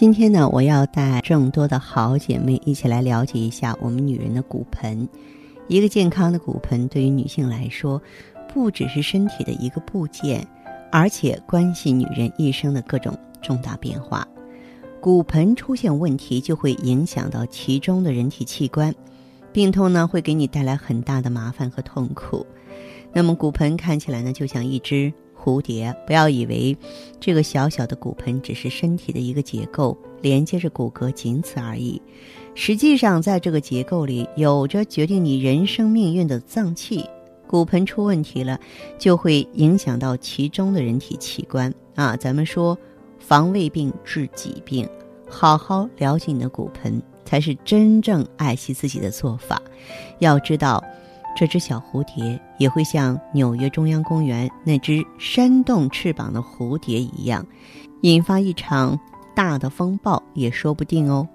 今天呢，我要带众多的好姐妹一起来了解一下我们女人的骨盆。一个健康的骨盆对于女性来说，不只是身体的一个部件，而且关系女人一生的各种重大变化。骨盆出现问题，就会影响到其中的人体器官，病痛呢会给你带来很大的麻烦和痛苦。那么骨盆看起来呢，就像一只。蝴蝶，不要以为这个小小的骨盆只是身体的一个结构，连接着骨骼，仅此而已。实际上，在这个结构里，有着决定你人生命运的脏器。骨盆出问题了，就会影响到其中的人体器官啊。咱们说，防胃病治疾病，好好了解你的骨盆，才是真正爱惜自己的做法。要知道。这只小蝴蝶也会像纽约中央公园那只扇动翅膀的蝴蝶一样，引发一场大的风暴也说不定哦。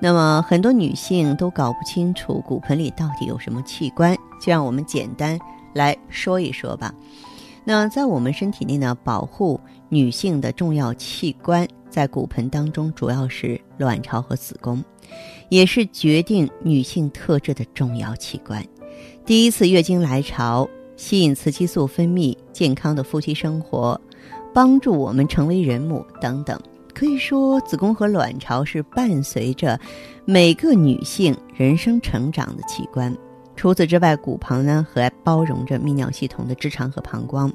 那么很多女性都搞不清楚骨盆里到底有什么器官，就让我们简单来说一说吧。那在我们身体内呢，保护女性的重要器官在骨盆当中，主要是卵巢和子宫，也是决定女性特质的重要器官。第一次月经来潮，吸引雌激素分泌，健康的夫妻生活，帮助我们成为人母等等。可以说，子宫和卵巢是伴随着每个女性人生成长的器官。除此之外，骨盆呢还包容着泌尿系统的直肠和膀胱。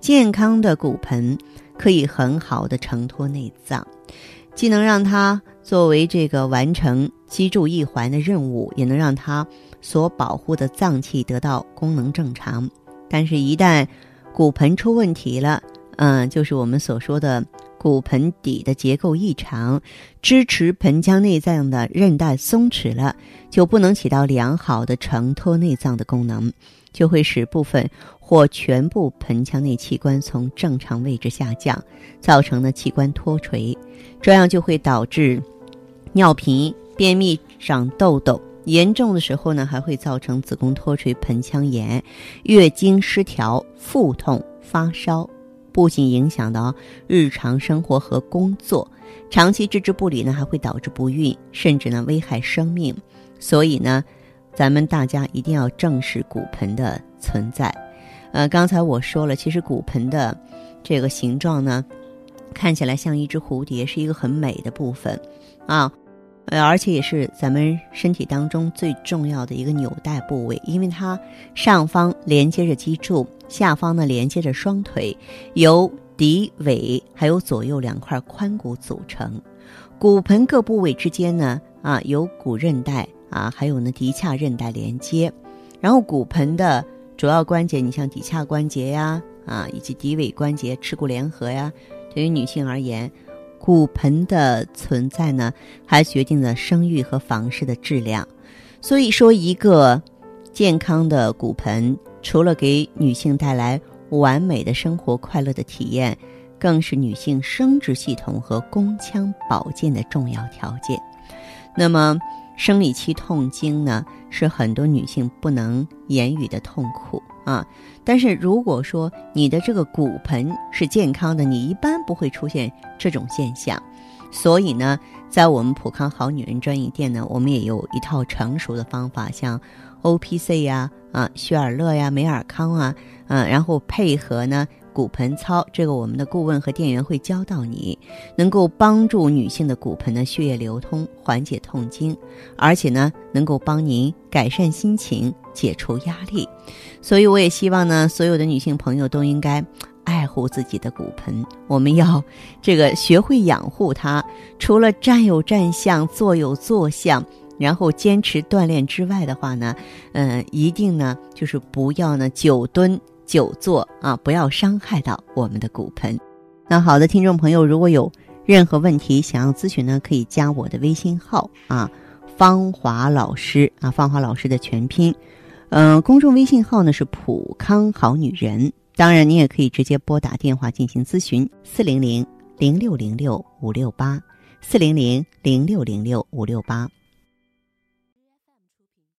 健康的骨盆可以很好的承托内脏，既能让它作为这个完成脊柱一环的任务，也能让它。所保护的脏器得到功能正常，但是，一旦骨盆出问题了，嗯，就是我们所说的骨盆底的结构异常，支持盆腔内脏的韧带松弛了，就不能起到良好的承托内脏的功能，就会使部分或全部盆腔内器官从正常位置下降，造成的器官脱垂，这样就会导致尿频、便秘、长痘痘。严重的时候呢，还会造成子宫脱垂、盆腔炎、月经失调、腹痛、发烧，不仅影响到日常生活和工作，长期置之不理呢，还会导致不孕，甚至呢危害生命。所以呢，咱们大家一定要正视骨盆的存在。呃，刚才我说了，其实骨盆的这个形状呢，看起来像一只蝴蝶，是一个很美的部分啊。呃，而且也是咱们身体当中最重要的一个纽带部位，因为它上方连接着脊柱，下方呢连接着双腿，由骶尾还有左右两块髋骨组成。骨盆各部位之间呢，啊有骨韧带啊，还有呢骶髂韧带连接。然后骨盆的主要关节，你像骶髂关节呀，啊以及骶尾关节、耻骨联合呀，对于女性而言。骨盆的存在呢，还决定了生育和房事的质量。所以说，一个健康的骨盆，除了给女性带来完美的生活、快乐的体验，更是女性生殖系统和宫腔保健的重要条件。那么，生理期痛经呢，是很多女性不能言语的痛苦。啊，但是如果说你的这个骨盆是健康的，你一般不会出现这种现象。所以呢，在我们普康好女人专营店呢，我们也有一套成熟的方法，像 O P C 呀、啊雪尔乐呀、美尔康啊，嗯，然后配合呢。骨盆操，这个我们的顾问和店员会教到你，能够帮助女性的骨盆的血液流通，缓解痛经，而且呢，能够帮您改善心情，解除压力。所以我也希望呢，所有的女性朋友都应该爱护自己的骨盆，我们要这个学会养护它。除了站有站相，坐有坐相，然后坚持锻炼之外的话呢，嗯，一定呢，就是不要呢久蹲。久坐啊，不要伤害到我们的骨盆。那好的，听众朋友，如果有任何问题想要咨询呢，可以加我的微信号啊，芳华老师啊，芳华老师的全拼，嗯，公众微信号呢是普康好女人。当然，你也可以直接拨打电话进行咨询，四零零零六零六五六八，四零零零六零六五六八。